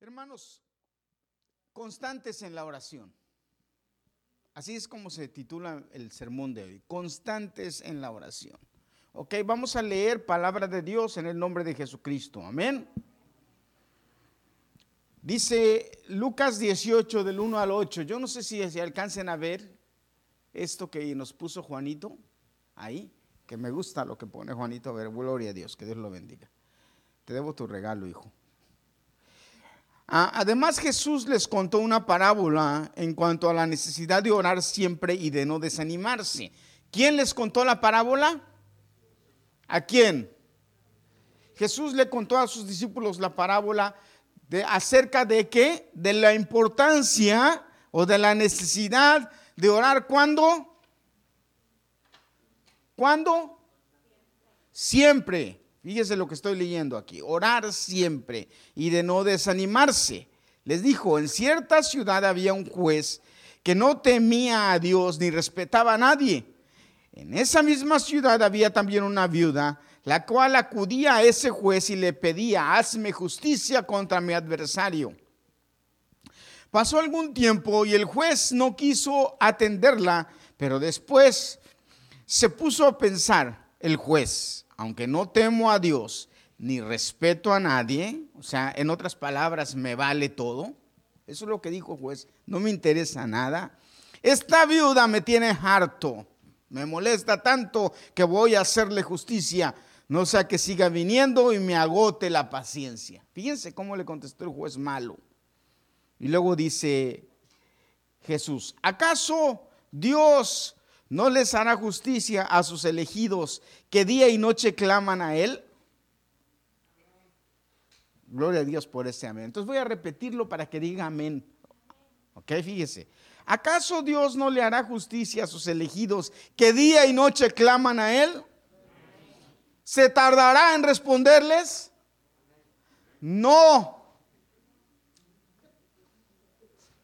Hermanos, constantes en la oración. Así es como se titula el sermón de hoy, constantes en la oración. Ok, vamos a leer palabra de Dios en el nombre de Jesucristo. Amén. Dice Lucas 18 del 1 al 8. Yo no sé si, si alcancen a ver esto que nos puso Juanito ahí, que me gusta lo que pone Juanito. A ver, gloria a Dios, que Dios lo bendiga. Te debo tu regalo, hijo. Ah, además Jesús les contó una parábola en cuanto a la necesidad de orar siempre y de no desanimarse. ¿Quién les contó la parábola? ¿A quién? Jesús le contó a sus discípulos la parábola de acerca de qué? De la importancia o de la necesidad de orar cuando? ¿Cuándo? Siempre. Fíjese lo que estoy leyendo aquí. Orar siempre y de no desanimarse. Les dijo, en cierta ciudad había un juez que no temía a Dios ni respetaba a nadie. En esa misma ciudad había también una viuda, la cual acudía a ese juez y le pedía, hazme justicia contra mi adversario. Pasó algún tiempo y el juez no quiso atenderla, pero después se puso a pensar el juez, aunque no temo a Dios ni respeto a nadie, o sea, en otras palabras, me vale todo. Eso es lo que dijo el juez, no me interesa nada. Esta viuda me tiene harto, me molesta tanto que voy a hacerle justicia, no sea que siga viniendo y me agote la paciencia. Fíjense cómo le contestó el juez malo. Y luego dice Jesús, ¿acaso Dios no les hará justicia a sus elegidos que día y noche claman a Él? Gloria a Dios por ese amén. Entonces voy a repetirlo para que diga amén. Ok, fíjese. ¿Acaso Dios no le hará justicia a sus elegidos que día y noche claman a Él? ¿Se tardará en responderles? No.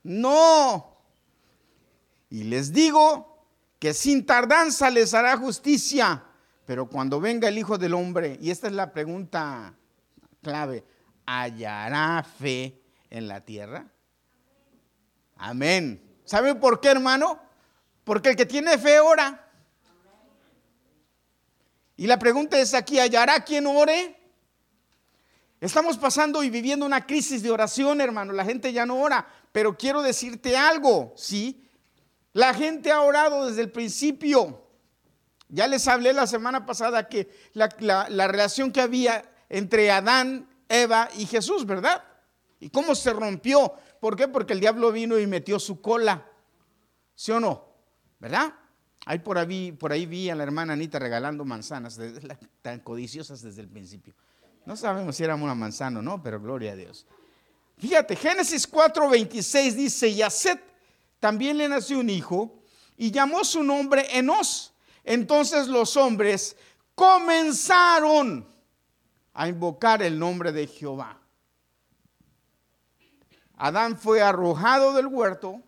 No. Y les digo que sin tardanza les hará justicia. Pero cuando venga el Hijo del Hombre, y esta es la pregunta clave, ¿hallará fe en la tierra? Amén. ¿Sabe por qué, hermano? Porque el que tiene fe ora. Y la pregunta es aquí, ¿hallará quien ore? Estamos pasando y viviendo una crisis de oración, hermano. La gente ya no ora. Pero quiero decirte algo, ¿sí? La gente ha orado desde el principio. Ya les hablé la semana pasada que la, la relación que había entre Adán, Eva y Jesús, ¿verdad? ¿Y cómo se rompió? ¿Por qué? Porque el diablo vino y metió su cola. ¿Sí o no? ¿Verdad? Ahí por ahí, por ahí vi a la hermana Anita regalando manzanas, tan codiciosas desde el principio. No sabemos si éramos una manzana o no, pero gloria a Dios. Fíjate, Génesis 4:26 dice, y también le nació un hijo y llamó su nombre Enos. Entonces los hombres comenzaron a invocar el nombre de Jehová. Adán fue arrojado del huerto,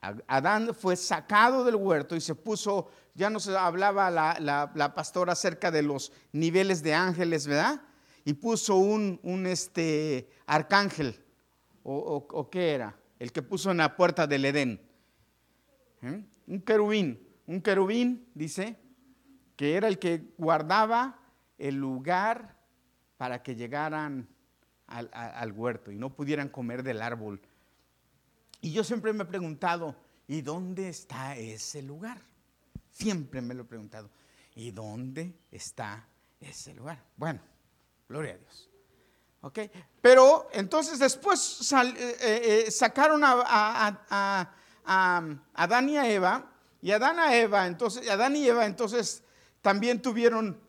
Adán fue sacado del huerto y se puso, ya nos hablaba la, la, pastora acerca de los niveles de ángeles, ¿verdad? Y puso un, un este, arcángel, o, o, qué era, el que puso en la puerta del Edén. ¿Eh? Un querubín, un querubín, dice, que era el que guardaba el lugar para que llegaran al, al, huerto y no pudieran comer del árbol. Y yo siempre me he preguntado, ¿y dónde está ese lugar? Siempre me lo he preguntado, ¿y dónde está ese lugar? Bueno, gloria a Dios. Pero entonces después eh, eh, eh, sacaron a, a, a, a, Adán y a Eva, y Adán, a Eva, entonces, y Eva entonces también tuvieron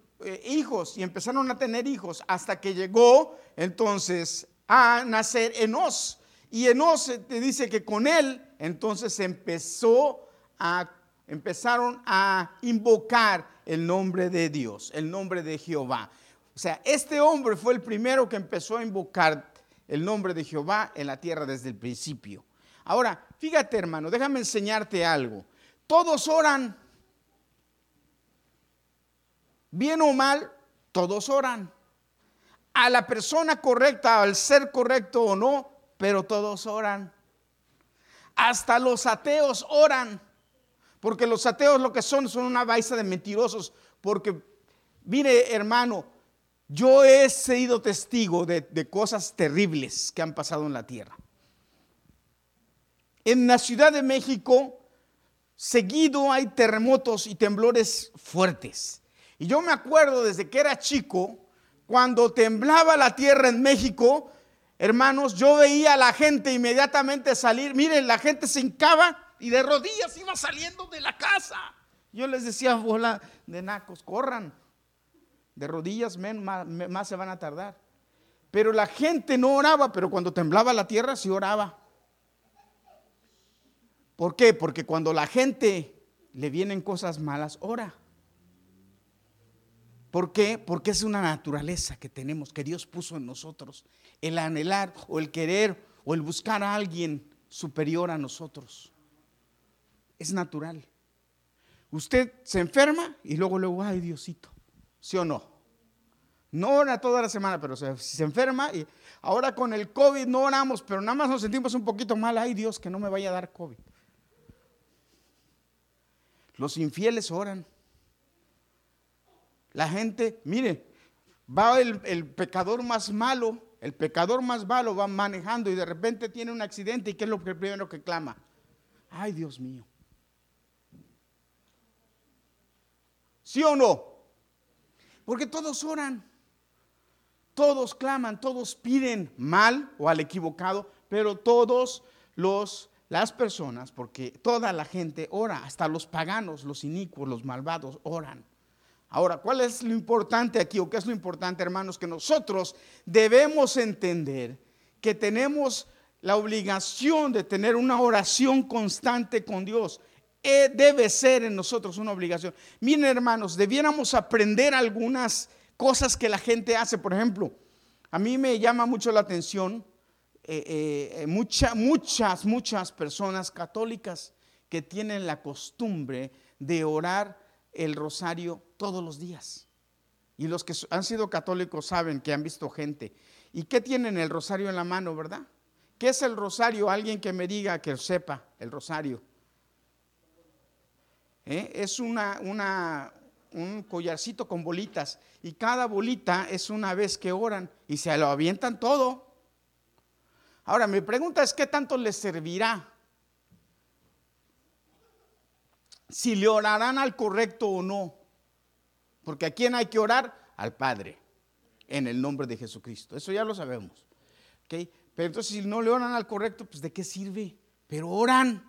hijos y empezaron a tener hijos hasta que llegó entonces a nacer Enos. Y Enos te dice que con él entonces empezó a, empezaron a invocar el nombre de Dios, el nombre de Jehová. O sea, este hombre fue el primero que empezó a invocar el nombre de Jehová en la tierra desde el principio. Ahora, fíjate hermano, déjame enseñarte algo. Todos oran. Bien o mal, todos oran. a la persona correcta, al ser correcto o no, pero todos oran. Hasta los ateos oran. Porque los ateos lo que son son una baisa de mentirosos. Porque, mire hermano, yo he sido testigo de, cosas terribles que han pasado en la tierra. En la Ciudad de México, seguido hay terremotos y temblores fuertes. Y yo me acuerdo desde que era chico, cuando temblaba la tierra en México, hermanos, yo veía a la gente inmediatamente salir. Miren, la gente se hincaba y de rodillas iba saliendo de la casa. Yo les decía, bola de nacos, corran. De rodillas más, más se van a tardar. Pero la gente no oraba, pero cuando temblaba la tierra sí oraba. ¿Por qué? Porque cuando la gente le vienen cosas malas, ora. ¿Por qué? Porque es una naturaleza que tenemos, que Dios puso en nosotros. El anhelar o el querer o el buscar a alguien superior a nosotros. Es natural. Usted se enferma y luego, luego, ay Diosito, ¿sí o no? No ora toda la semana, pero se, se enferma y ahora con el COVID no oramos, pero nada más nos sentimos un poquito mal, ay Dios, que no me vaya a dar COVID. Los infieles oran. La gente, mire, va el, el, pecador más malo, el pecador más malo va manejando y de repente tiene un accidente y ¿qué es lo primero que clama? Ay, Dios mío. ¿Sí o no? Porque todos oran, todos claman, todos piden mal o al equivocado, pero todos los las personas, porque toda la gente ora, hasta los paganos, los inicuos, los malvados oran. Ahora, ¿cuál es lo importante aquí o qué es lo importante, hermanos? Que nosotros debemos entender que tenemos la obligación de tener una oración constante con Dios. Eh, debe ser en nosotros una obligación. Miren, hermanos, debiéramos aprender algunas cosas que la gente hace. Por ejemplo, a mí me llama mucho la atención eh, eh, muchas, muchas personas católicas que tienen la costumbre de orar el rosario todos los días. Y los que han sido católicos saben que han visto gente. ¿Y qué tienen el rosario en la mano, verdad? ¿Qué es el rosario? Alguien que me diga que sepa el rosario. ¿Eh? Es una, un collarcito con bolitas y cada bolita es una vez que oran y se lo avientan todo. Ahora, mi pregunta es, ¿qué tanto les servirá? Si le orarán al correcto o no. Porque a quién hay que orar? Al Padre, en el nombre de Jesucristo. Eso ya lo sabemos. Pero entonces, si no le oran al correcto, pues ¿de qué sirve? Pero oran.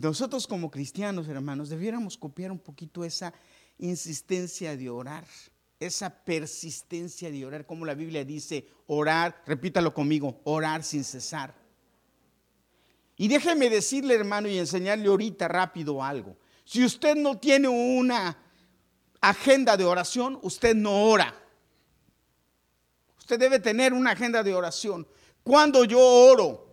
Nosotros como cristianos, hermanos, debiéramos copiar un poquito esa insistencia de orar esa persistencia de orar, como la Biblia dice, orar, repítalo conmigo, orar sin cesar. Y déjeme decirle, hermano, y enseñarle ahorita rápido algo. Si usted no tiene una agenda de oración, usted no ora. Usted debe tener una agenda de oración. Cuando yo oro,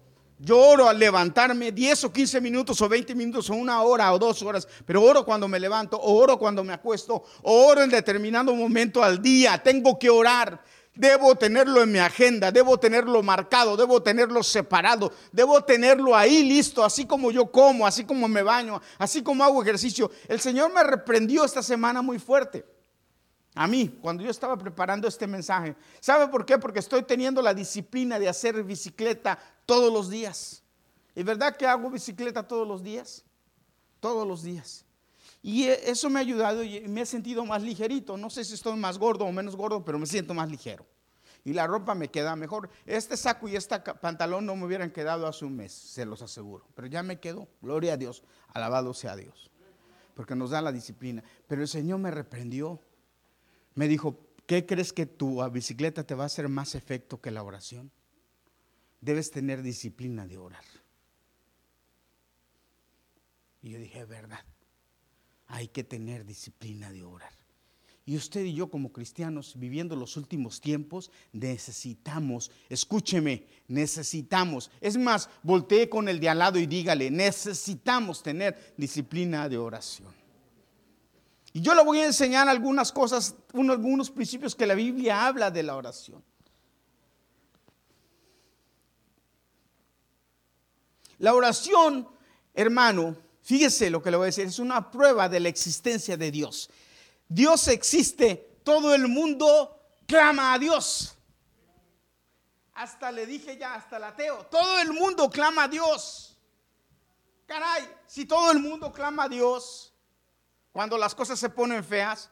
yo oro al levantarme 10 o 15 minutos o 20 minutos o una hora o dos horas, pero oro cuando me levanto, o oro cuando me acuesto, oro en determinado momento al día. Tengo que orar. Debo tenerlo en mi agenda, debo tenerlo marcado, debo tenerlo separado, debo tenerlo ahí listo, así como yo como, así como me baño, así como hago ejercicio. El Señor me reprendió esta semana muy fuerte. A mí, cuando yo estaba preparando este mensaje. ¿Sabe por qué? Porque estoy teniendo la disciplina de hacer bicicleta todos los días. ¿Y verdad que hago bicicleta todos los días? Todos los días. Y e, eso me ha ayudado y me he sentido más ligerito. No sé si estoy más gordo o menos gordo, pero me siento más ligero. Y la ropa me queda mejor. Este saco y este pantalón no me hubieran quedado hace un mes, se los aseguro. Pero ya me quedó. Gloria a Dios. Alabado sea Dios. Porque nos da la disciplina. Pero el Señor me reprendió me dijo, ¿qué crees que tu bicicleta te va a hacer más efecto que la oración? Debes tener disciplina de orar. Y yo dije, verdad, hay que tener disciplina de orar. Y usted y yo como cristianos, viviendo los últimos tiempos, necesitamos, escúcheme, necesitamos. Es más, voltee con el de al lado y dígale, necesitamos tener disciplina de oración. Y yo le voy a enseñar algunas cosas, algunos principios que la Biblia habla de la oración. La oración, hermano, fíjese lo que le voy a decir, es una prueba de la existencia de Dios. Dios existe, todo el mundo clama a Dios. Hasta le dije ya, hasta el ateo, todo el mundo clama a Dios. Caray, si todo el mundo clama a Dios, cuando las cosas se ponen feas,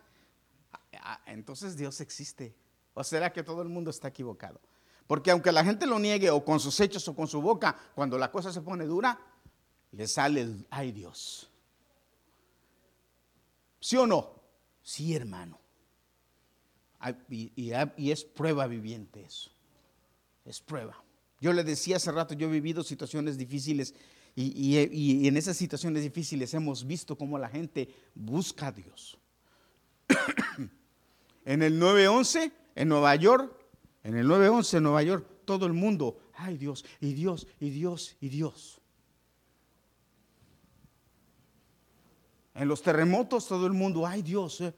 ah, entonces Dios existe. ¿O será que todo el mundo está equivocado? Porque aunque la gente lo niegue o con sus hechos o con su boca, cuando la cosa se pone dura, le sale el, ay Dios. ¿Sí o no? Sí, hermano. Y, y, es prueba viviente eso. Es prueba. Yo le decía hace rato, yo he vivido situaciones difíciles y, en esas situaciones difíciles hemos visto cómo la gente busca a Dios. en el 911, en Nueva York, en el 911 en Nueva York, todo el mundo, ay Dios, y Dios, y Dios, y Dios. En los terremotos todo el mundo, ay Dios. Eh".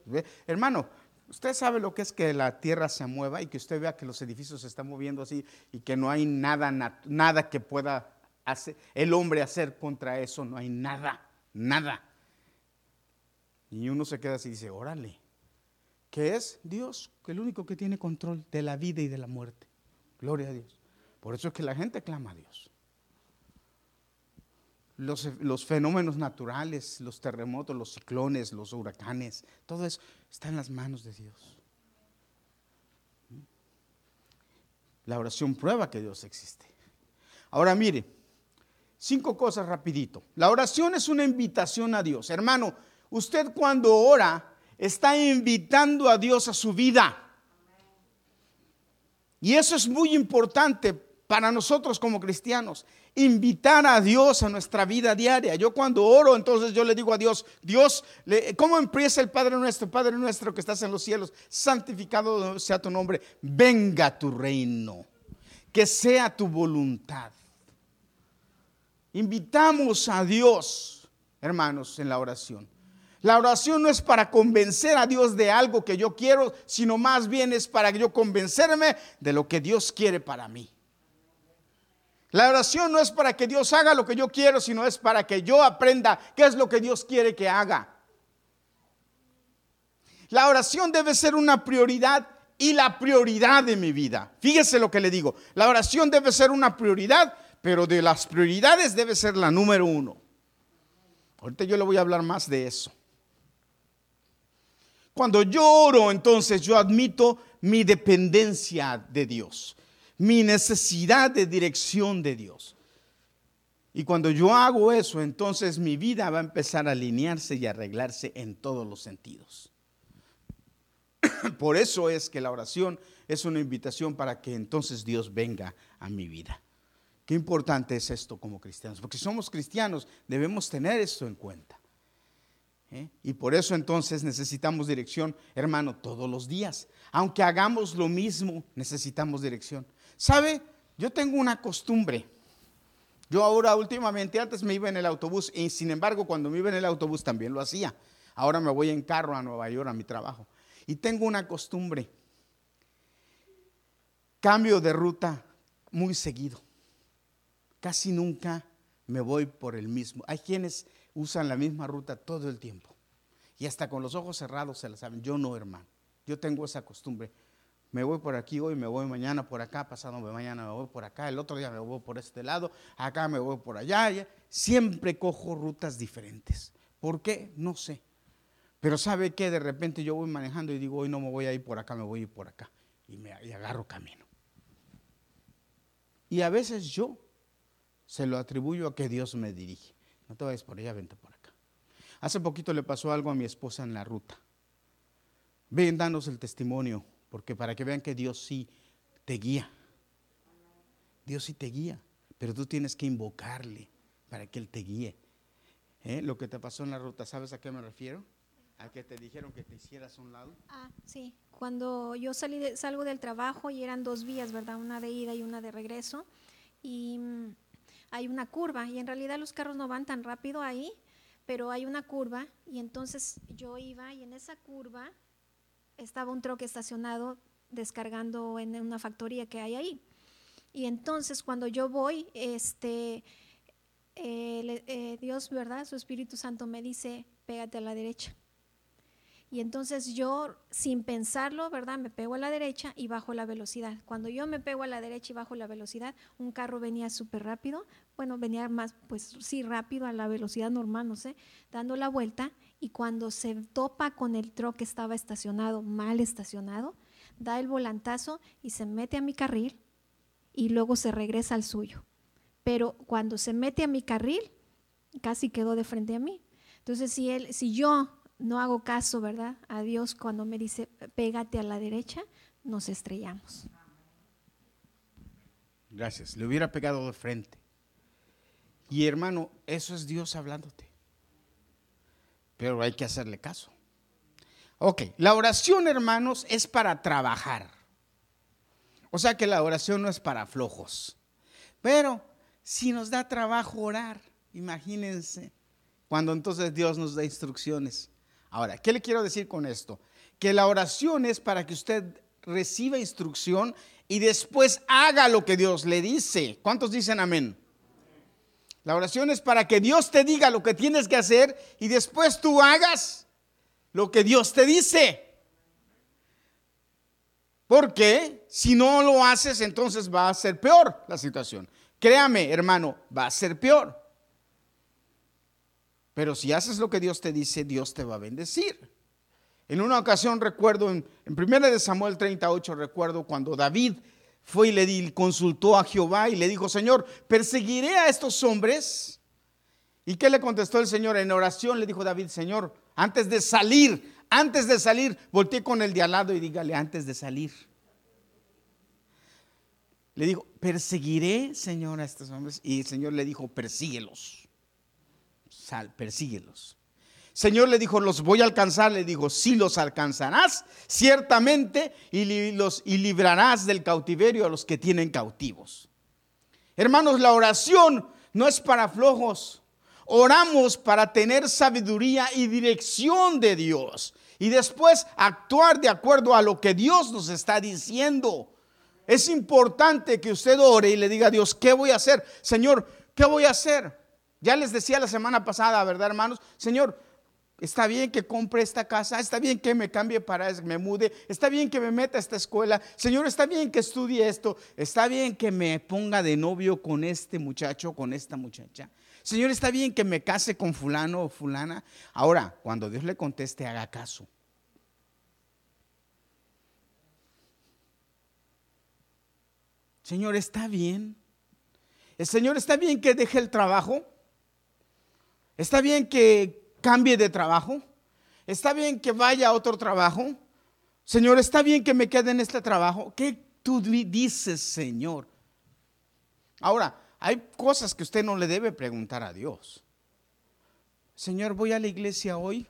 Hermano, usted sabe lo que es que la tierra se mueva y que usted vea que los edificios se están moviendo así y que no hay nada, nada que pueda hacer, el hombre hacer contra eso, no hay nada, nada. Y uno se queda así y dice, órale que es Dios, el único que tiene control de la vida y de la muerte. Gloria a Dios. Por eso es que la gente clama a Dios. Los, los, fenómenos naturales, los terremotos, los ciclones, los huracanes, todo eso está en las manos de Dios. La oración prueba que Dios existe. Ahora mire, cinco cosas rapidito. La oración es una invitación a Dios. Hermano, usted cuando ora, está invitando a Dios a su vida. Y eso es muy importante para nosotros como cristianos, invitar a Dios a nuestra vida diaria. Yo cuando oro, entonces yo le digo a Dios, Dios, ¿cómo empieza el Padre nuestro? Padre nuestro que estás en los cielos, santificado sea tu nombre, venga tu reino, que sea tu voluntad. Invitamos a Dios, hermanos, en la oración. La oración no es para convencer a Dios de algo que yo quiero, sino más bien es para yo convencerme de lo que Dios quiere para mí. La oración no es para que Dios haga lo que yo quiero, sino es para que yo aprenda qué es lo que Dios quiere que haga. La oración debe ser una prioridad y la prioridad de mi vida. Fíjese lo que le digo. La oración debe ser una prioridad, pero de las prioridades debe ser la número uno. Ahorita yo le voy a hablar más de eso. Cuando yo oro, entonces yo admito mi dependencia de Dios, mi necesidad de dirección de Dios. Y cuando yo hago eso, entonces mi vida va a empezar a alinearse y arreglarse en todos los sentidos. Por eso es que la oración es una invitación para que entonces Dios venga a mi vida. Qué importante es esto como cristianos, porque si somos cristianos debemos tener esto en cuenta. ¿eh? Y por eso entonces necesitamos dirección, hermano, todos los días. Aunque hagamos lo mismo, necesitamos dirección. ¿Sabe? Yo tengo una costumbre. Yo ahora últimamente, antes me iba en el autobús y sin embargo cuando me iba en el autobús también lo hacía. Ahora me voy en carro a Nueva York a mi trabajo. Y tengo una costumbre. Cambio de ruta muy seguido. Casi nunca me voy por el mismo. Hay quienes usan la misma ruta todo el tiempo. Y hasta con los ojos cerrados se la saben. Yo no, hermano. Yo tengo esa costumbre. Me voy por aquí hoy, me voy mañana por acá, pasado mañana me voy por acá, el otro día me voy por este lado, acá me voy por allá. Siempre cojo rutas diferentes. ¿Por qué? No sé. Pero sabe que de repente yo voy manejando y digo, hoy no me voy a ir por acá, me voy a ir por acá. Y me y agarro camino. Y a veces yo se lo atribuyo a que Dios me dirige. No te vayas por allá, vente por acá. Hace poquito le pasó algo a mi esposa en la ruta. Ven, danos el testimonio, porque para que vean que Dios sí te guía. Dios sí te guía, pero tú tienes que invocarle para que Él te guíe. ¿Eh? Lo que te pasó en la ruta, ¿sabes a qué me refiero? ¿A que te dijeron que te hicieras un lado? Ah, sí. Cuando yo salí salgo del trabajo y eran dos vías, ¿verdad? Una de ida y una de regreso. Y mm, hay una curva y en realidad los carros no van tan rápido ahí, pero hay una curva y entonces yo iba y en esa curva estaba un troque estacionado descargando en una factoría que hay ahí. Y entonces cuando yo voy, este, eh, eh, Dios, ¿verdad? Su Espíritu Santo me dice, pégate a la derecha. Y entonces yo, sin pensarlo, ¿verdad? Me pego a la derecha y bajo la velocidad. Cuando yo me pego a la derecha y bajo la velocidad, un carro venía súper rápido, bueno, venía más, pues sí, rápido, a la velocidad normal, no sé, dando la vuelta. Y cuando se topa con el truck que estaba estacionado, mal estacionado, da el volantazo y se mete a mi carril y luego se regresa al suyo. Pero cuando se mete a mi carril, casi quedó de frente a mí. Entonces, si, él, si yo no hago caso, ¿verdad? A Dios cuando me dice, pégate a la derecha, nos estrellamos. Gracias. Le hubiera pegado de frente. Y hermano, eso es Dios hablándote. Pero hay que hacerle caso. Ok, la oración, hermanos, es para trabajar. O sea que la oración no es para flojos. Pero si nos da trabajo orar, imagínense, cuando entonces Dios nos da instrucciones. Ahora, ¿qué le quiero decir con esto? Que la oración es para que usted reciba instrucción y después haga lo que Dios le dice. ¿Cuántos dicen amén? La oración es para que Dios te diga lo que tienes que hacer y después tú hagas lo que Dios te dice. Porque si no lo haces, entonces va a ser peor la situación. Créame, hermano, va a ser peor. Pero si haces lo que Dios te dice, Dios te va a bendecir. En una ocasión recuerdo, en, en 1 de Samuel 38, recuerdo cuando David fue y le consultó a Jehová y le dijo, Señor, ¿perseguiré a estos hombres? ¿Y qué le contestó el Señor? En oración le dijo David, Señor, antes de salir, antes de salir, volteé con el de al lado y dígale, antes de salir. Le dijo, ¿perseguiré, Señor, a estos hombres? Y el Señor le dijo, persíguelos persíguelos. Señor le dijo, los voy a alcanzar, le dijo, sí los alcanzarás, ciertamente, y, los, y librarás del cautiverio a los que tienen cautivos. Hermanos, la oración no es para flojos. Oramos para tener sabiduría y dirección de Dios y después actuar de acuerdo a lo que Dios nos está diciendo. Es importante que usted ore y le diga a Dios, ¿qué voy a hacer? Señor, ¿qué voy a hacer? Ya les decía la semana pasada, ¿verdad, hermanos? Señor, está bien que compre esta casa, está bien que me cambie para, me mude, está bien que me meta a esta escuela, Señor, está bien que estudie esto, está bien que me ponga de novio con este muchacho, con esta muchacha. Señor, está bien que me case con fulano o fulana. Ahora, cuando Dios le conteste, haga caso. Señor, está bien. El Señor está bien que deje el trabajo. Está bien que cambie de trabajo. Está bien que vaya a otro trabajo. Señor, está bien que me quede en este trabajo. ¿Qué tú dices, Señor? Ahora, hay cosas que usted no le debe preguntar a Dios. Señor, voy a la iglesia hoy.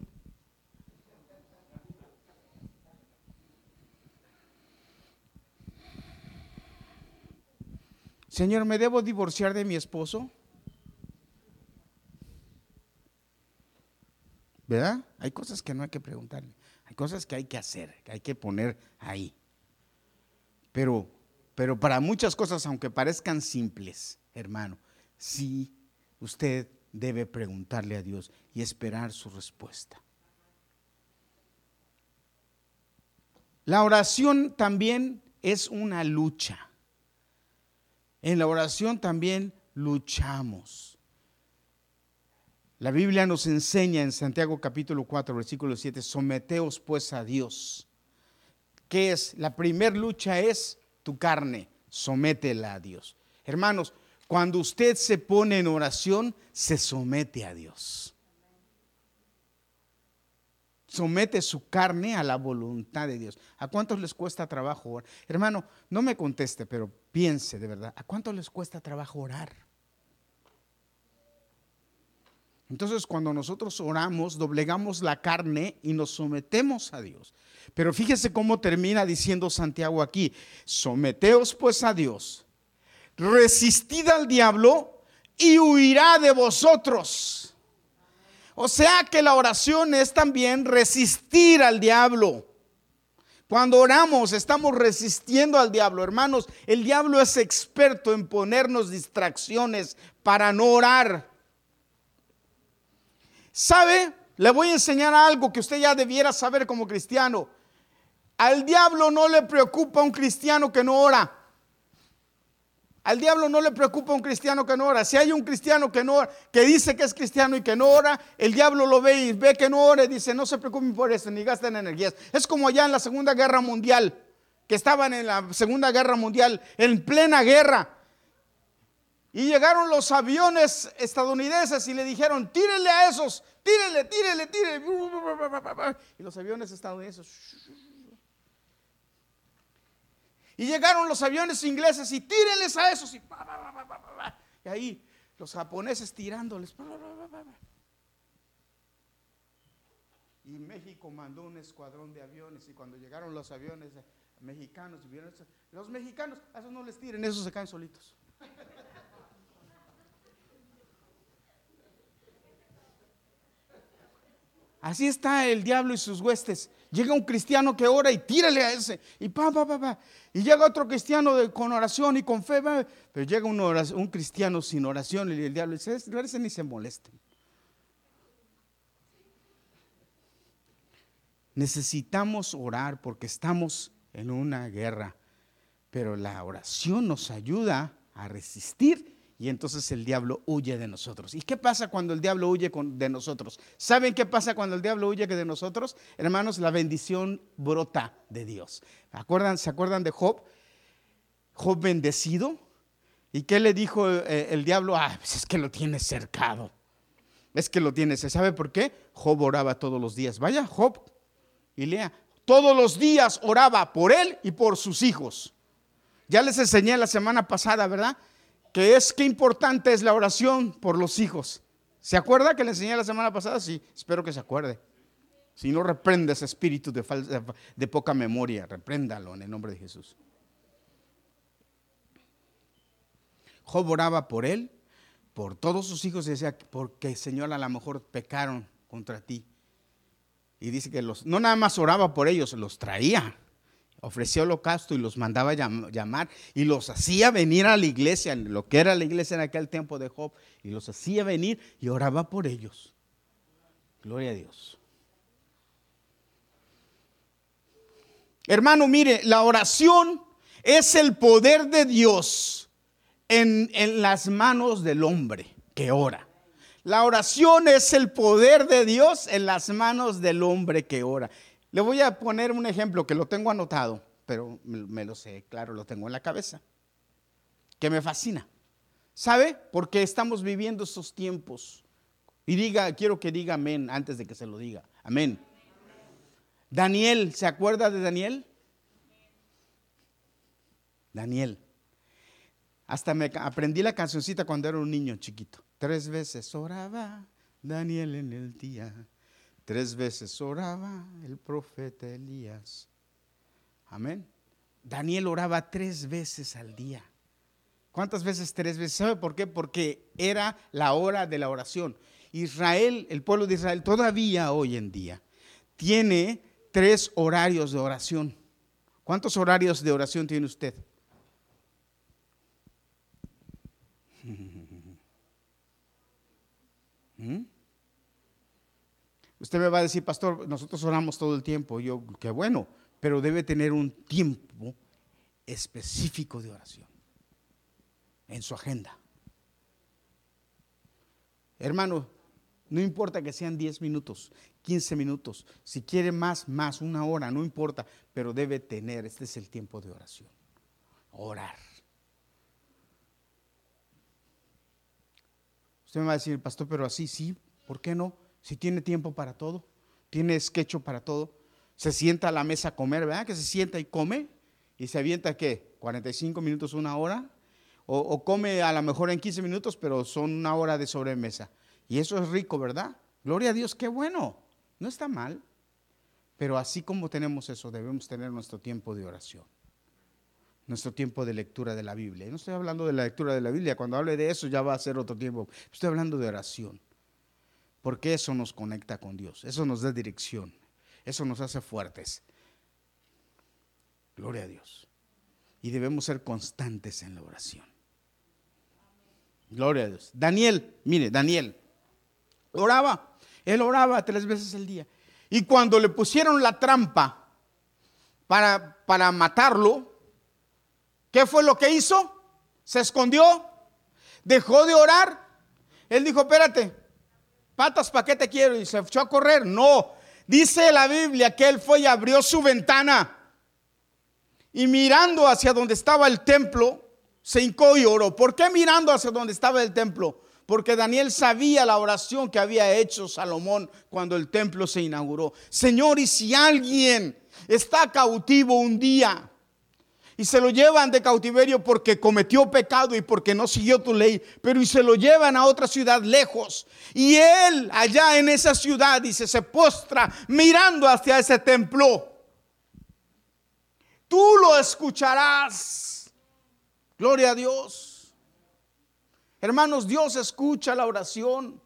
Señor, ¿me debo divorciar de mi esposo? ¿Verdad? Hay cosas que no hay que preguntarle, hay cosas que hay que hacer, que hay que poner ahí. Pero, pero para muchas cosas, aunque parezcan simples, hermano, sí usted debe preguntarle a Dios y esperar su respuesta. La oración también es una lucha. En la oración también luchamos. La Biblia nos enseña en Santiago capítulo 4, versículo 7, someteos pues a Dios. ¿Qué es? La primer lucha es tu carne, sométela a Dios. Hermanos, cuando usted se pone en oración, se somete a Dios. Somete su carne a la voluntad de Dios. ¿A cuántos les cuesta trabajo orar? Hermano, no me conteste, pero piense de verdad. ¿A cuántos les cuesta trabajo orar? Entonces cuando nosotros oramos, doblegamos la carne y nos sometemos a Dios. Pero fíjese cómo termina diciendo Santiago aquí, someteos pues a Dios, resistid al diablo y huirá de vosotros. O sea que la oración es también resistir al diablo. Cuando oramos estamos resistiendo al diablo. Hermanos, el diablo es experto en ponernos distracciones para no orar. ¿Sabe? Le voy a enseñar algo que usted ya debiera saber como cristiano. Al diablo no le preocupa un cristiano que no ora. Al diablo no le preocupa un cristiano que no ora. Si hay un cristiano que no que dice que es cristiano y que no ora, el diablo lo ve y ve que no ora y dice, no se preocupen por eso, ni gasten energías. Es como allá en la Segunda Guerra Mundial, que estaban en la Segunda Guerra Mundial, en plena guerra. Y llegaron los aviones estadounidenses y le dijeron, tírenle a esos, tírenle, tírenle, tírenle. Y los aviones estadounidenses y llegaron los aviones ingleses y tírenles a esos. Y, ahí los japoneses tirándoles. Y México mandó un escuadrón de aviones y cuando llegaron los aviones mexicanos, los mexicanos, a esos no les tiren, esos se caen solitos. Así está el diablo y sus huestes. Llega un cristiano que ora y tírale a ese. Y pa, pa, pa, pa. Y llega otro cristiano con oración y con fe. Pero llega un, un, cristiano sin oración y el diablo dice, ese ni se molesten. Necesitamos orar porque estamos en una guerra. Pero la oración nos ayuda a resistir y entonces el diablo huye de nosotros. ¿Y qué pasa cuando el diablo huye de nosotros? ¿Saben qué pasa cuando el diablo huye de nosotros? Hermanos, la bendición brota de Dios. ¿Se acuerdan de Job? Job bendecido. ¿Y qué le dijo eh, el diablo? Ah, pues es que lo tiene cercado. Es que lo tiene. ¿Se sabe por qué? Job oraba todos los días. Vaya, Job y lea. Todos los días oraba por él y por sus hijos. Ya les enseñé la semana pasada, ¿verdad? Que es qué importante es la oración por los hijos. ¿Se acuerda que le enseñé la semana pasada? Sí, espero que se acuerde. Si no reprende ese espíritu de, de poca memoria, repréndalo en el nombre de Jesús. Job oraba por él, por todos sus hijos, y decía, porque Señor a lo mejor pecaron contra ti. Y dice que los, no nada más oraba por ellos, los traía ofrecía holocausto y los mandaba llamar y los hacía venir a la iglesia, lo que era la iglesia en aquel tiempo de Job, y los hacía venir y oraba por ellos. Gloria a Dios. Hermano, mire, la oración es el poder de Dios en, en las manos del hombre que ora. La oración es el poder de Dios en las manos del hombre que ora. Le voy a poner un ejemplo que lo tengo anotado, pero me, lo sé, claro, lo tengo en la cabeza, que me fascina. ¿Sabe? Porque estamos viviendo estos tiempos. Y diga, quiero que diga amén antes de que se lo diga. Amén. Daniel, ¿se acuerda de Daniel? Daniel. Hasta me aprendí la cancioncita cuando era un niño chiquito. Tres veces oraba Daniel en el día Tres veces oraba el profeta Elías. Amén. Daniel oraba tres veces al día. ¿Cuántas veces? Tres veces. ¿Sabe por qué? Porque era la hora de la oración. Israel, el pueblo de Israel, todavía hoy en día tiene tres horarios de oración. ¿Cuántos horarios de oración tiene usted? ¿Mm? Usted me va a decir, pastor, nosotros oramos todo el tiempo. Yo, qué bueno, pero debe tener un tiempo específico de oración en su agenda. Hermano, no importa que sean 10 minutos, 15 minutos, si quiere más, más, una hora, no importa, pero debe tener, este es el tiempo de oración. Orar. Usted me va a decir, pastor, pero así sí, ¿por qué no? Si tiene tiempo para todo, tiene esquecho para todo, se sienta a la mesa a comer, ¿verdad? Que se sienta y come y se avienta qué, 45 minutos, una hora, o, come a lo mejor en 15 minutos, pero son una hora de sobremesa. Y eso es rico, ¿verdad? Gloria a Dios, qué bueno, no está mal. Pero así como tenemos eso, debemos tener nuestro tiempo de oración, nuestro tiempo de lectura de la Biblia. No estoy hablando de la lectura de la Biblia, cuando hable de eso ya va a ser otro tiempo. Estoy hablando de oración porque eso nos conecta con Dios, eso nos da dirección, eso nos hace fuertes. Gloria a Dios. Y debemos ser constantes en la oración. Gloria a Dios. Daniel, mire, Daniel, oraba. Él oraba tres veces al día. Y cuando le pusieron la trampa para, para matarlo, ¿qué fue lo que hizo? Se escondió, dejó de orar. Él dijo, espérate, patas, ¿para qué te quiero? Y se echó a correr. No, dice la Biblia que él fue y abrió su ventana. Y mirando hacia donde estaba el templo, se hincó y oró. ¿Por qué mirando hacia donde estaba el templo? Porque Daniel sabía la oración que había hecho Salomón cuando el templo se inauguró. Señor, y si alguien está cautivo un día y se lo llevan de cautiverio porque cometió pecado y porque no siguió tu ley, pero y se lo llevan a otra ciudad lejos, y él allá en esa ciudad dice, se postra mirando hacia ese templo, tú lo escucharás. Gloria a Dios. Hermanos, Dios escucha la oración.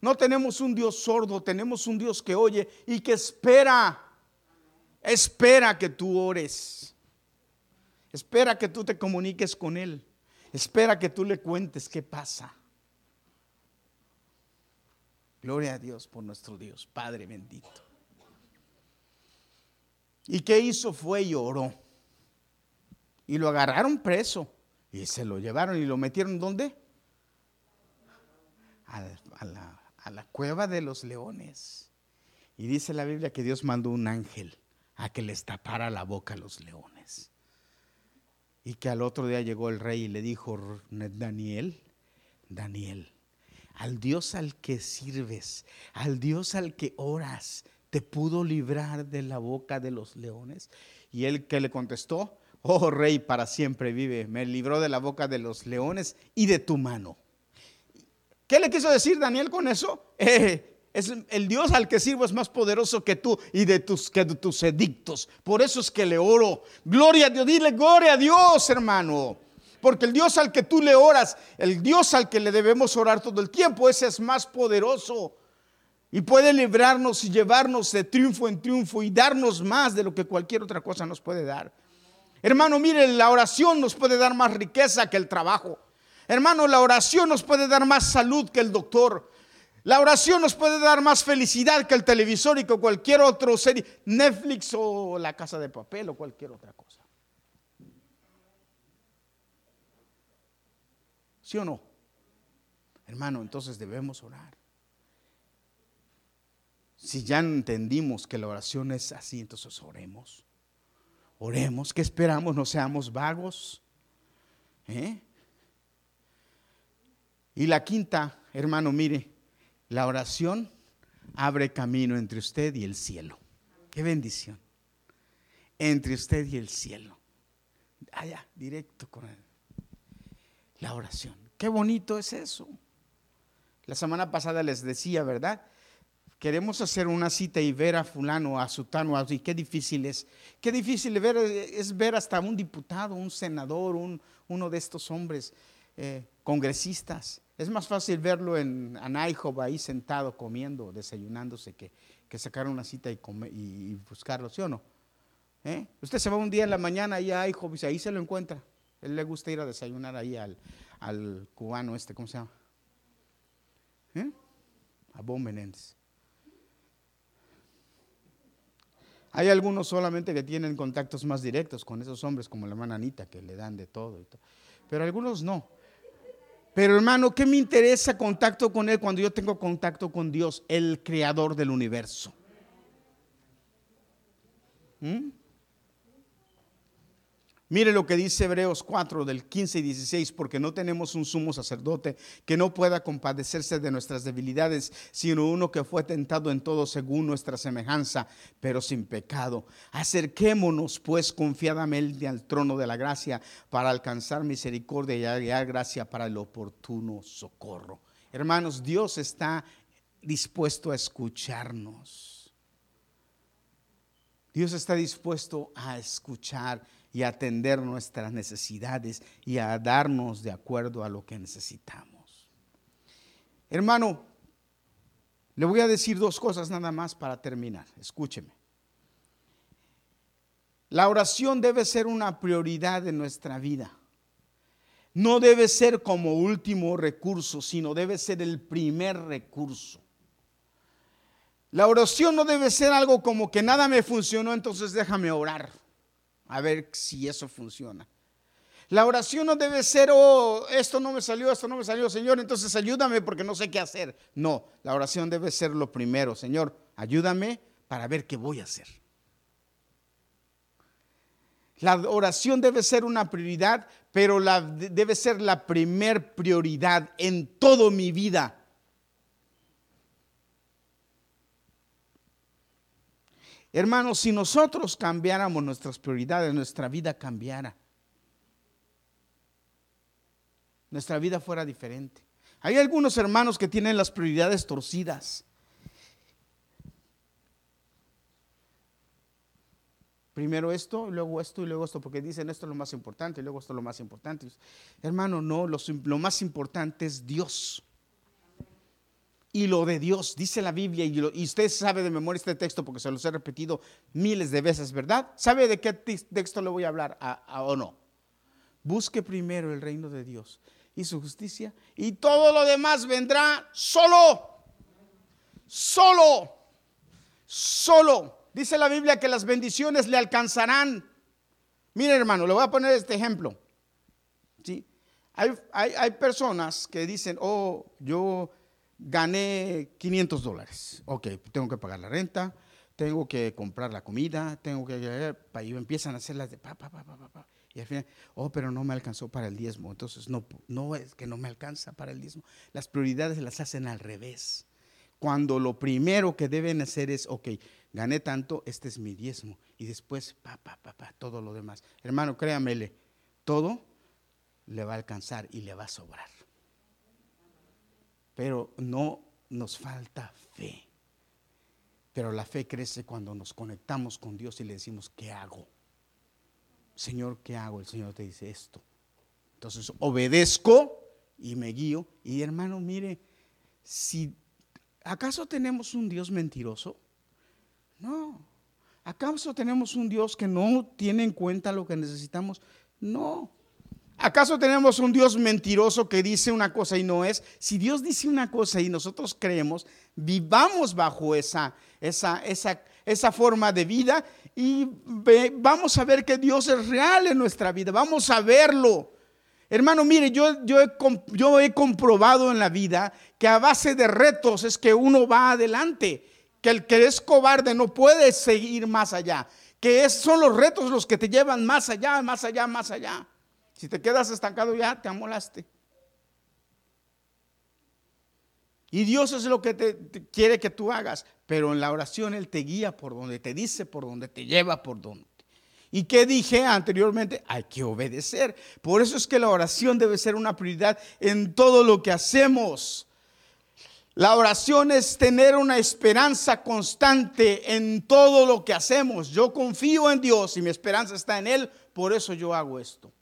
No tenemos un Dios sordo, tenemos un Dios que oye y que espera. Espera que tú ores. Espera que tú te comuniques con Él. Espera que tú le cuentes qué pasa. Gloria a Dios por nuestro Dios, Padre bendito. ¿Y qué hizo? Fue y oró. Y lo agarraron preso. Y se lo llevaron y lo metieron ¿dónde? a, la, cueva de los leones. Y dice la Biblia que Dios mandó un ángel a que les tapara la boca a los leones. Y que al otro día llegó el rey y le dijo, Daniel, Daniel, al Dios al que sirves, al Dios al que oras, ¿te pudo librar de la boca de los leones? Y él que le contestó, oh rey, para siempre vive, me libró de la boca de los leones y de tu mano. ¿Qué le quiso decir Daniel con eso? Eh, es el Dios al que sirvo es más poderoso que tú y de tus, que de tus edictos. Por eso es que le oro. Gloria a Dios, dile gloria a Dios, hermano. Porque el Dios al que tú le oras, el Dios al que le debemos orar todo el tiempo, ese es más poderoso. Y puede librarnos y llevarnos de triunfo en triunfo y darnos más de lo que cualquier otra cosa nos puede dar. Hermano, mire, la oración nos puede dar más riqueza que el trabajo. Hermano, la oración nos puede dar más salud que el doctor. La oración nos puede dar más felicidad que el televisor y que cualquier otro serie, Netflix o la casa de papel o cualquier otra cosa. ¿Sí o no? Hermano, entonces debemos orar. Si ya entendimos que la oración es así, entonces oremos. Oremos, ¿qué esperamos? No seamos vagos. ¿Eh? Y la quinta, hermano, mire, la oración abre camino entre usted y el cielo. Qué bendición. Entre usted y el cielo. Allá, directo con él. La oración. Qué bonito es eso. La semana pasada les decía, ¿verdad? Queremos hacer una cita y ver a fulano, a sutano, y qué difícil es. Qué difícil ver, es ver hasta un diputado, un senador, un, uno de estos hombres eh, congresistas. Es más fácil verlo en Anaihov ahí sentado comiendo, desayunándose, que, que sacar una cita y, y, buscarlo, ¿sí o no? ¿Eh? Usted se va un día en la mañana ahí a Anaihov y ahí se lo encuentra. Él le gusta ir a desayunar ahí al, al cubano este, ¿cómo se llama? ¿Eh? A. Hay algunos solamente que tienen contactos más directos con esos hombres, como la hermana Anita, que le dan de todo. Y todo. Pero algunos no. Pero hermano, ¿qué me interesa contacto con Él cuando yo tengo contacto con Dios, el creador del universo? ¿Mm? Mire lo que dice Hebreos 4 del 15 y 16, porque no tenemos un sumo sacerdote que no pueda compadecerse de nuestras debilidades, sino uno que fue tentado en todo según nuestra semejanza, pero sin pecado. Acerquémonos pues confiadamente al trono de la gracia para alcanzar misericordia y hallar gracia para el oportuno socorro. Hermanos, Dios está dispuesto a escucharnos. Dios está dispuesto a escuchar y atender nuestras necesidades y a darnos de acuerdo a lo que necesitamos. Hermano, Le voy a decir dos cosas nada más para terminar. Escúcheme. La oración debe ser una prioridad en nuestra vida. No debe ser como último recurso, sino debe ser el primer recurso. La oración no debe ser algo como que nada me funcionó, entonces déjame orar. A ver si eso funciona. La oración no debe ser, oh, esto no me salió, esto no me salió, Señor, entonces ayúdame porque no sé qué hacer. No, la oración debe ser lo primero, Señor, ayúdame para ver qué voy a hacer. La oración debe ser una prioridad, pero debe ser la primer prioridad en toda mi vida. Hermanos, si nosotros cambiáramos nuestras prioridades, nuestra vida cambiara. nuestra vida fuera diferente. Hay algunos hermanos que tienen las prioridades torcidas. Primero esto, luego esto y luego esto, porque dicen esto es lo más importante y luego esto es lo más importante. Hermano, no, lo, lo más importante es Dios. Y lo de Dios, dice la Biblia, y, usted sabe de memoria este texto porque se los he repetido miles de veces, ¿verdad? ¿Sabe de qué texto le voy a hablar o no? Busque primero el reino de Dios y su justicia, y todo lo demás vendrá solo, solo, solo. Dice la Biblia que las bendiciones le alcanzarán. Mire hermano, le voy a poner este ejemplo. ¿Sí? Hay, hay, personas que dicen, oh, yo gané 500 dólares. Ok, tengo que pagar la renta, tengo que comprar la comida, tengo que... Y empiezan a hacer las de pa, pa, pa, pa, pa. Y al final, oh, pero no me alcanzó para el diezmo. Entonces, no, no es que no me alcanza para el diezmo. Las prioridades las hacen al revés. Cuando lo primero que deben hacer es, ok, gané tanto, este es mi diezmo. Y después, pa, pa, pa, pa, todo lo demás. Hermano, créamele, todo le va a alcanzar y le va a sobrar. Pero no nos falta fe. Pero la fe crece cuando nos conectamos con Dios y le decimos, ¿qué hago? Señor, ¿qué hago? El Señor te dice esto. Entonces obedezco y me guío. Y hermano, mire, si acaso tenemos un Dios mentiroso, no. ¿Acaso tenemos un Dios que no tiene en cuenta lo que necesitamos? No. ¿Acaso tenemos un Dios mentiroso que dice una cosa y no es? Si Dios dice una cosa y nosotros creemos, vivamos bajo esa, esa, esa, esa forma de vida y vamos a ver que Dios es real en nuestra vida, vamos a verlo. Hermano, mire, yo, yo, he, yo he comprobado en la vida que a base de retos es que uno va adelante, que el que es cobarde no puede seguir más allá, que son los retos los que te llevan más allá, más allá, más allá. Si te quedas estancado ya, te amolaste. Y Dios es lo que te, quiere que tú hagas, pero en la oración Él te guía por donde, te dice por donde, te lleva por donde. ¿Y qué dije anteriormente? Hay que obedecer. Por eso es que la oración debe ser una prioridad en todo lo que hacemos. La oración es tener una esperanza constante en todo lo que hacemos. Yo confío en Dios y mi esperanza está en Él, por eso yo hago esto.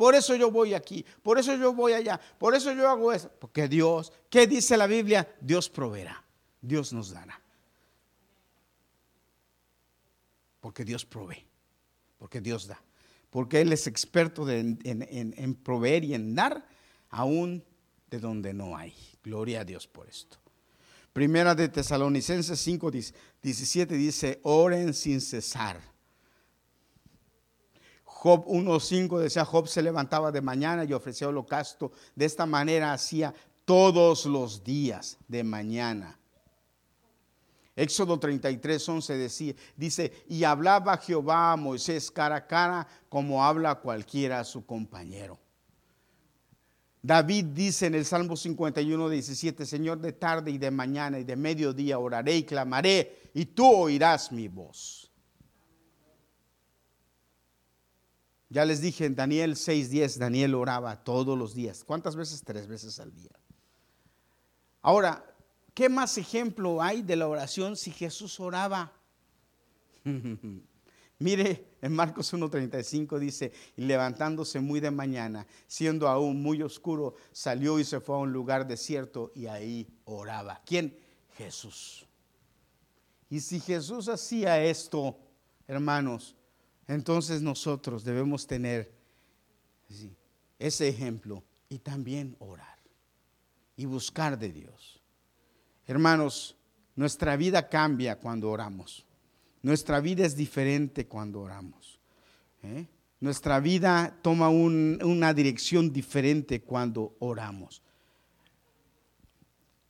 Por eso yo voy aquí, por eso yo voy allá, por eso yo hago eso. Porque Dios, ¿qué dice la Biblia? Dios proveerá, Dios nos dará. Porque Dios provee, porque Dios da. Porque Él es experto en, proveer y en dar aún de donde no hay. Gloria a Dios por esto. Primera de Tesalonicenses 5, 17 dice, oren sin cesar. Job 1.5 decía, Job se levantaba de mañana y ofrecía holocausto. De esta manera hacía todos los días de mañana. Éxodo 33.11 decía, dice, y hablaba Jehová a Moisés cara a cara como habla cualquiera a su compañero. David dice en el Salmo 51, 17, Señor, de tarde y de mañana y de mediodía oraré y clamaré, y tú oirás mi voz. Ya les dije en Daniel 6:10, Daniel oraba todos los días. ¿Cuántas veces? Tres veces al día. Ahora, ¿qué más ejemplo hay de la oración si Jesús oraba? Mire, en Marcos 1.35 dice, y levantándose muy de mañana, siendo aún muy oscuro, salió y se fue a un lugar desierto y ahí oraba. ¿Quién? Jesús. Y si Jesús hacía esto, hermanos, entonces nosotros debemos tener ese ejemplo y también orar y buscar de Dios. Hermanos, nuestra vida cambia cuando oramos. Nuestra vida es diferente cuando oramos. ¿eh? Nuestra vida toma una dirección diferente cuando oramos.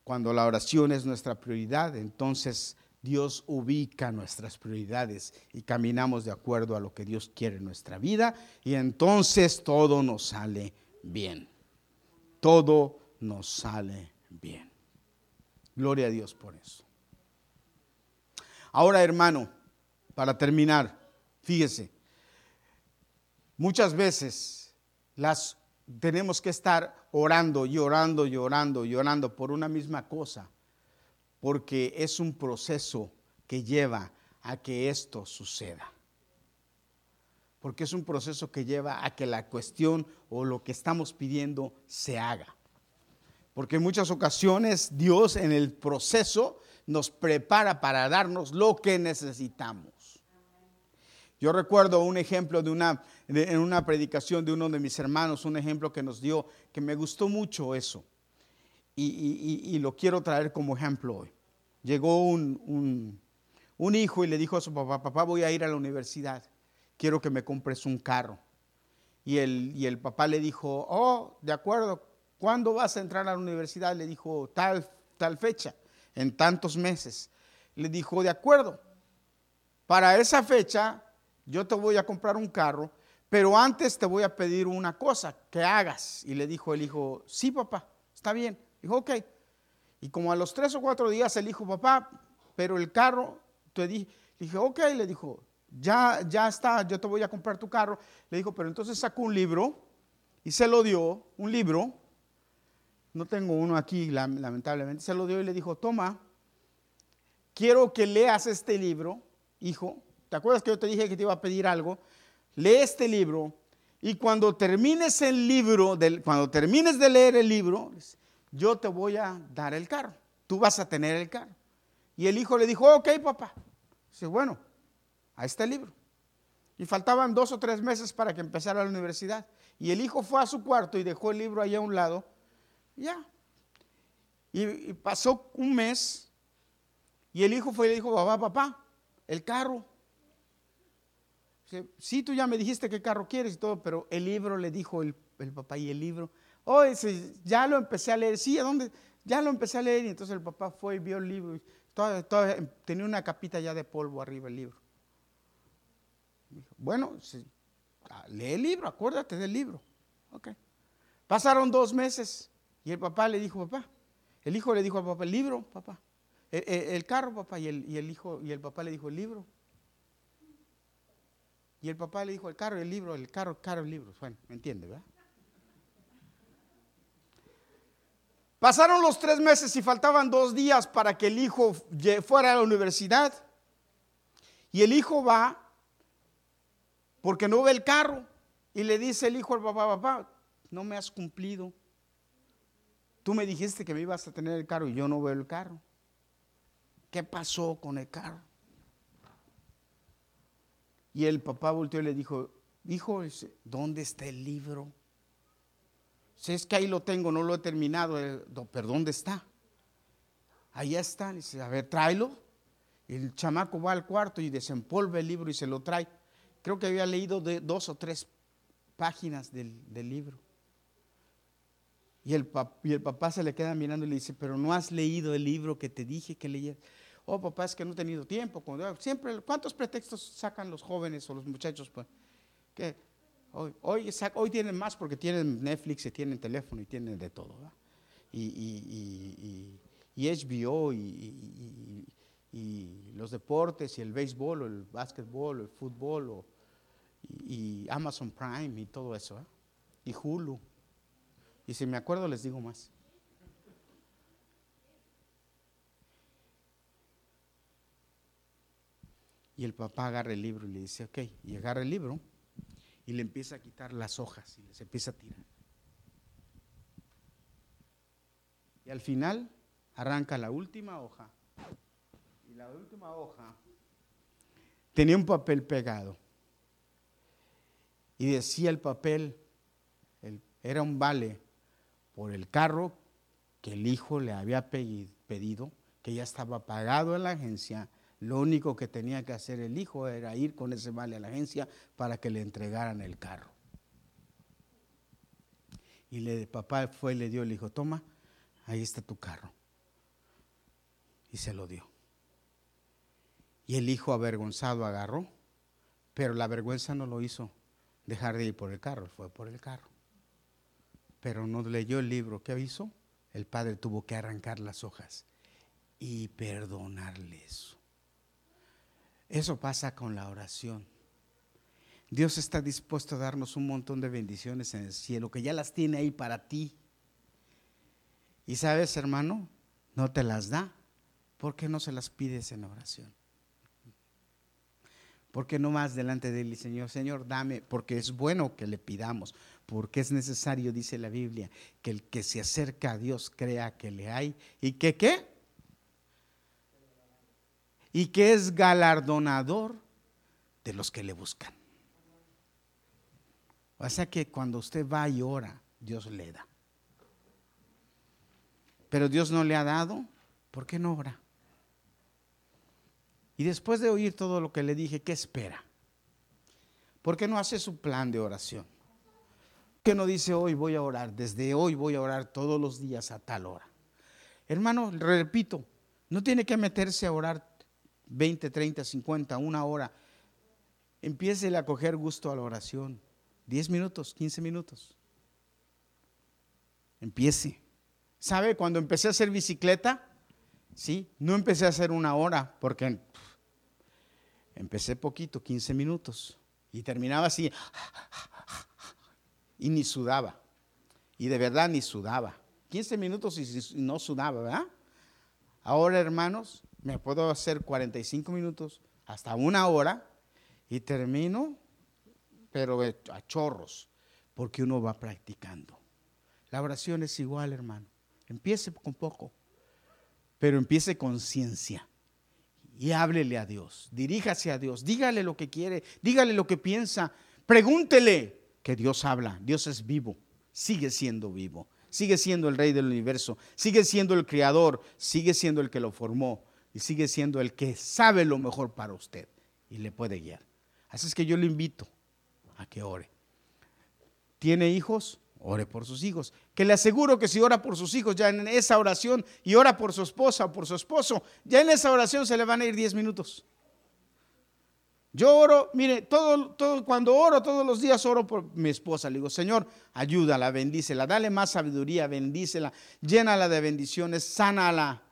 Cuando la oración es nuestra prioridad, entonces Dios ubica nuestras prioridades y caminamos de acuerdo a lo que Dios quiere en nuestra vida y entonces todo nos sale bien. Todo nos sale bien. Gloria a Dios por eso. Ahora, hermano, para terminar, fíjese, muchas veces las tenemos que estar orando y orando y orando y orando por una misma cosa porque es un proceso que lleva a que esto suceda. Porque es un proceso que lleva a que la cuestión o lo que estamos pidiendo se haga. Porque en muchas ocasiones Dios en el proceso nos prepara para darnos lo que necesitamos. Yo recuerdo un ejemplo de una, en una predicación de uno de mis hermanos, un ejemplo que nos dio, que me gustó mucho eso y, lo quiero traer como ejemplo hoy. Llegó un, hijo y le dijo a su papá, papá voy a ir a la universidad, quiero que me compres un carro. Y el, y el papá le dijo, oh, de acuerdo, ¿cuándo vas a entrar a la universidad? Le dijo, tal, tal fecha, en tantos meses. Le dijo, de acuerdo, para esa fecha yo te voy a comprar un carro, pero antes te voy a pedir una cosa que hagas. Y le dijo el hijo, sí, papá, está bien. Dijo, ok. Y como a los tres o cuatro días el hijo, papá, pero el carro, te dije, dije, ok, le dijo, ya, ya está, yo te voy a comprar tu carro. Le dijo, pero entonces sacó un libro y se lo dio, un libro. No tengo uno aquí, lamentablemente. Se lo dio y le dijo, toma, quiero que leas este libro, hijo. ¿Te acuerdas que yo te dije que te iba a pedir algo? Lee este libro y cuando termines el libro, cuando termines de leer el libro, yo te voy a dar el carro, tú vas a tener el carro. Y el hijo le dijo, ok papá. Dice, bueno, ahí está el libro. Y faltaban dos o tres meses para que empezara la universidad. Y el hijo fue a su cuarto y dejó el libro ahí a un lado. Ya. Y, pasó un mes. Y el hijo fue y le dijo, papá, papá, el carro. sí, tú ya me dijiste qué carro quieres y todo, pero el libro le dijo el, el papá y el libro Oh, ya lo empecé a leer. Sí, ¿a dónde? Ya lo empecé a leer. Y entonces el papá fue y vio el libro. Y tenía una capita ya de polvo arriba el libro. bueno, ah, lee el libro, acuérdate del libro. Ok. Pasaron dos meses y el papá le dijo, papá, el hijo le dijo al papá, el libro, papá. El, carro, papá, y el, y el, hijo, y el papá le dijo, el libro. Y el papá le dijo, el carro, el libro, el carro, el carro, el libro. Bueno, ¿me entiende, verdad? Pasaron los tres meses y faltaban dos días para que el hijo fuera a la universidad. Y el hijo va porque no ve el carro. Y le dice el hijo al papá, papá, no me has cumplido. Tú me dijiste que me ibas a tener el carro y yo no veo el carro. ¿Qué pasó con el carro? Y el papá volteó y le dijo, hijo, ¿dónde está el libro? Si es que ahí lo tengo, no lo he terminado, eh, pero ¿dónde está? Ahí está, dice, a ver, tráelo. El chamaco va al cuarto y desempolva el libro y se lo trae. Creo que había leído de dos o tres páginas del, libro. Y el, y el, papá se le queda mirando y le dice, pero no has leído el libro que te dije que leyeras. Oh, papá, es que no he tenido tiempo. Siempre, ¿cuántos pretextos sacan los jóvenes o los muchachos? Pues? Que Hoy, hoy, tienen más porque tienen Netflix y tienen teléfono y tienen de todo. Y, HBO y, los deportes y el béisbol o el básquetbol o el fútbol o, y, Amazon Prime y todo eso. Y Hulu. Y si me acuerdo les digo más. Y el papá agarra el libro y le dice, ok, y agarra el libro y le empieza a quitar las hojas y les empieza a tirar. Y al final arranca la última hoja la última hoja tenía un papel pegado. Y decía el papel, era un vale por el carro que el hijo le había pedido, que ya estaba pagado en la agencia. Lo único que tenía que hacer el hijo era ir con ese vale a la agencia para que le entregaran el carro. Y le, papá fue y le dio, le dijo, toma, ahí está tu carro. Y se lo dio. Y el hijo avergonzado agarró, pero la vergüenza no lo hizo dejar de ir por el carro, fue por el carro. Pero no leyó el libro. ¿Qué hizo? El padre tuvo que arrancar las hojas y perdonarle eso. Eso pasa con la oración. Dios está dispuesto a darnos un montón de bendiciones en el cielo, que ya las tiene ahí para ti. Y sabes, hermano, no te las da. ¿Por qué no se las pides en oración? Porque no más delante de él, Señor, Señor, dame, porque es bueno que le pidamos, porque es necesario, dice la Biblia, que el que se acerca a Dios crea que le hay y que qué? Y que es galardonador de los que le buscan. O sea que cuando usted va y ora, Dios le da. Pero Dios no le ha dado, ¿por qué no ora? Y después de oír todo lo que le dije, ¿qué espera? ¿Por qué no hace su plan de oración? ¿Por qué no dice hoy voy a orar? Desde hoy voy a orar todos los días a tal hora. Hermano, repito, no tiene que meterse a orar 20, 30, 50, una hora. Empiece a coger gusto a la oración. 10 minutos, 15 minutos. Empiece. ¿Sabe? Cuando empecé a hacer bicicleta, sí, no empecé a hacer una hora, porque Empecé poquito, 15 minutos, y terminaba así, y ni sudaba. Y de verdad ni sudaba. 15 minutos y no sudaba, ¿verdad? Ahora, hermanos, me puedo hacer 45 minutos, hasta una hora, y termino, pero a chorros, porque uno va practicando. La oración es igual, hermano. Empiece con poco, pero empiece con ciencia y háblele a Dios, diríjase a Dios, dígale lo que quiere, dígale lo que piensa, pregúntele que Dios habla, Dios es vivo, sigue siendo vivo, sigue siendo el rey del universo, sigue siendo el creador, sigue siendo el que lo formó y sigue siendo el que sabe lo mejor para usted y le puede guiar. Así es que yo le invito a que ore. ¿Tiene hijos? ore por sus hijos. Que le aseguro que si ora por sus hijos ya en esa oración y ora por su esposa o por su esposo, ya en esa oración se le van a ir 10 minutos. Yo oro, mire, todo, todo, cuando oro todos los días oro por mi esposa. Le digo, Señor, ayúdala, bendícela, dale más sabiduría, bendícela, llénala de bendiciones, sánala,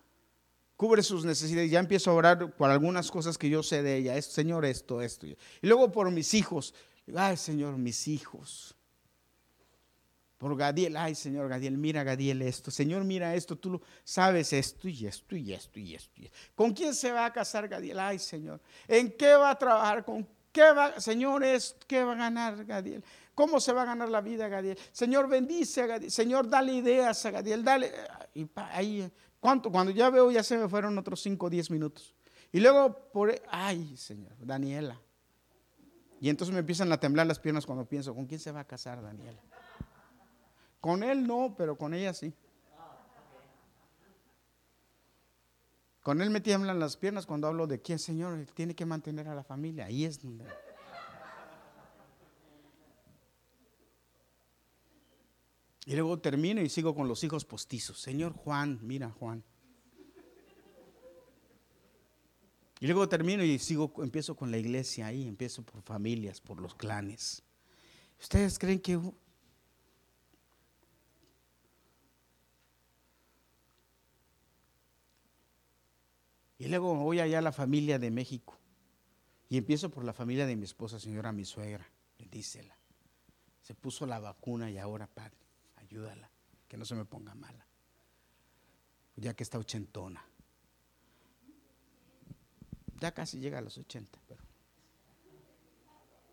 cubre sus necesidades. Ya empiezo a orar por algunas cosas que yo sé de ella. Señor, esto, esto. Y luego por mis hijos. Ay, Señor, mis hijos por Gadiel, ay Señor Gadiel, mira Gadiel esto, Señor mira esto, tú lo sabes esto y esto y esto y esto. ¿Con quién se va a casar Gadiel? Ay Señor, ¿en qué va a trabajar? ¿Con qué va, Señor, qué va a ganar Gadiel? ¿Cómo se va a ganar la vida Gadiel? Señor, bendice a Gadiel, Señor, dale ideas a Gadiel, dale, y ahí, ¿cuánto? Cuando ya veo ya se me fueron otros 5 o 10 minutos. Y luego, por, ay Señor, Daniela. Y entonces me empiezan a temblar las piernas cuando pienso, ¿con quién se va a casar Daniela? Con él no, pero con ella sí. Con él me tiemblan las piernas cuando hablo de quién, Señor, tiene que mantener a la familia. Ahí es donde. Y luego termino y sigo con los hijos postizos. Señor Juan, mira Juan. Y luego termino y sigo, empiezo con la iglesia ahí, empiezo por familias, por los clanes. ¿Ustedes creen que Y luego voy allá a la familia de México. Y empiezo por la familia de mi esposa, señora, mi suegra. Bendícela. Se puso la vacuna y ahora, padre, ayúdala, que no se me ponga mala. Ya que está ochentona. Ya casi llega a los ochenta, pero.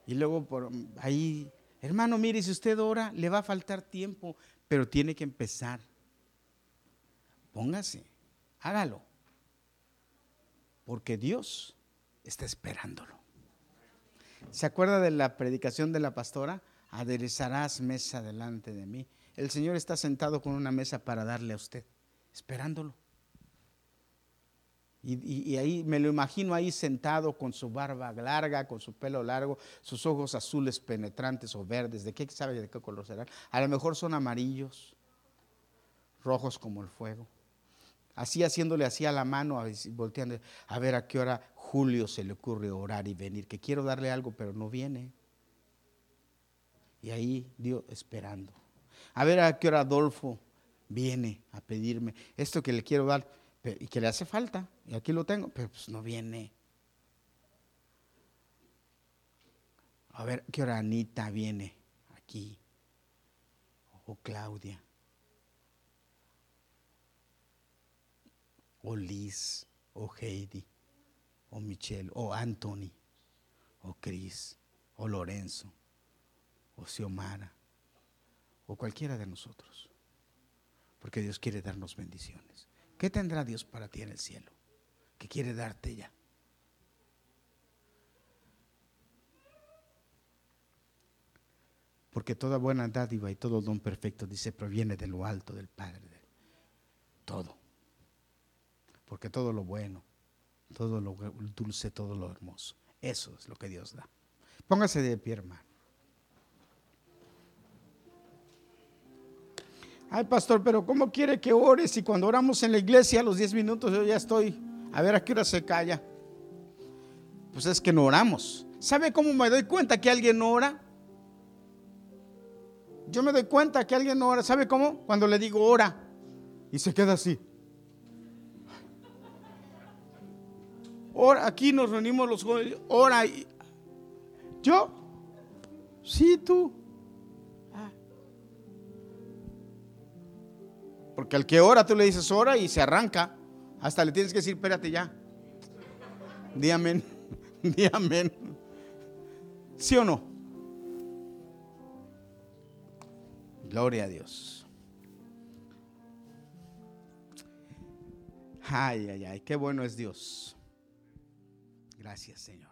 Y luego por ahí, hermano, mire, si usted ora, le va a faltar tiempo, pero tiene que empezar. Póngase, hágalo. Porque Dios está esperándolo. ¿Se acuerda de la predicación de la pastora? Aderezarás mesa delante de mí. El Señor está sentado con una mesa para darle a usted, esperándolo. Y, ahí me lo imagino ahí sentado con su barba larga, con su pelo largo, sus ojos azules penetrantes o verdes. ¿De qué sabe de qué color serán? A lo mejor son amarillos, rojos como el fuego. Así haciéndole así a la mano, volteando, a ver a qué hora Julio se le ocurre orar y venir, que quiero darle algo, pero no viene. Y ahí Dios esperando. A ver a qué hora Adolfo viene a pedirme esto que le quiero dar y que le hace falta. Y aquí lo tengo, pero pues no viene. A ver qué hora Anita viene aquí. O Claudia. O Liz. O Heidi. O Michelle. O Anthony. O Chris. O Lorenzo. O Xiomara. O cualquiera de nosotros. Porque Dios quiere darnos bendiciones. ¿Qué tendrá Dios para ti en el cielo? ¿Qué quiere darte ya? Porque toda buena dádiva y todo don perfecto, dice, proviene de lo alto del Padre. Todo. Porque todo lo bueno, todo lo dulce, todo lo hermoso. Eso es lo que Dios da. Póngase de pie, hermano. Ay, pastor, pero ¿cómo quiere que ore si cuando oramos en la iglesia a los 10 minutos yo ya estoy? A ver a qué hora se calla. Pues es que no oramos. ¿Sabe cómo me doy cuenta que alguien no ora? Yo me doy cuenta que alguien no ora. ¿Sabe cómo? Cuando le digo ora y se queda así. Ora, aquí nos reunimos los jóvenes. Ora. Y, ¿Yo? Sí, tú. Porque al que ora tú le dices ora y se arranca. Hasta le tienes que decir, espérate ya. Di amén. ¿Sí o no? Gloria a Dios. Ay, ay, ay, qué bueno es Dios. Gracias, Señor.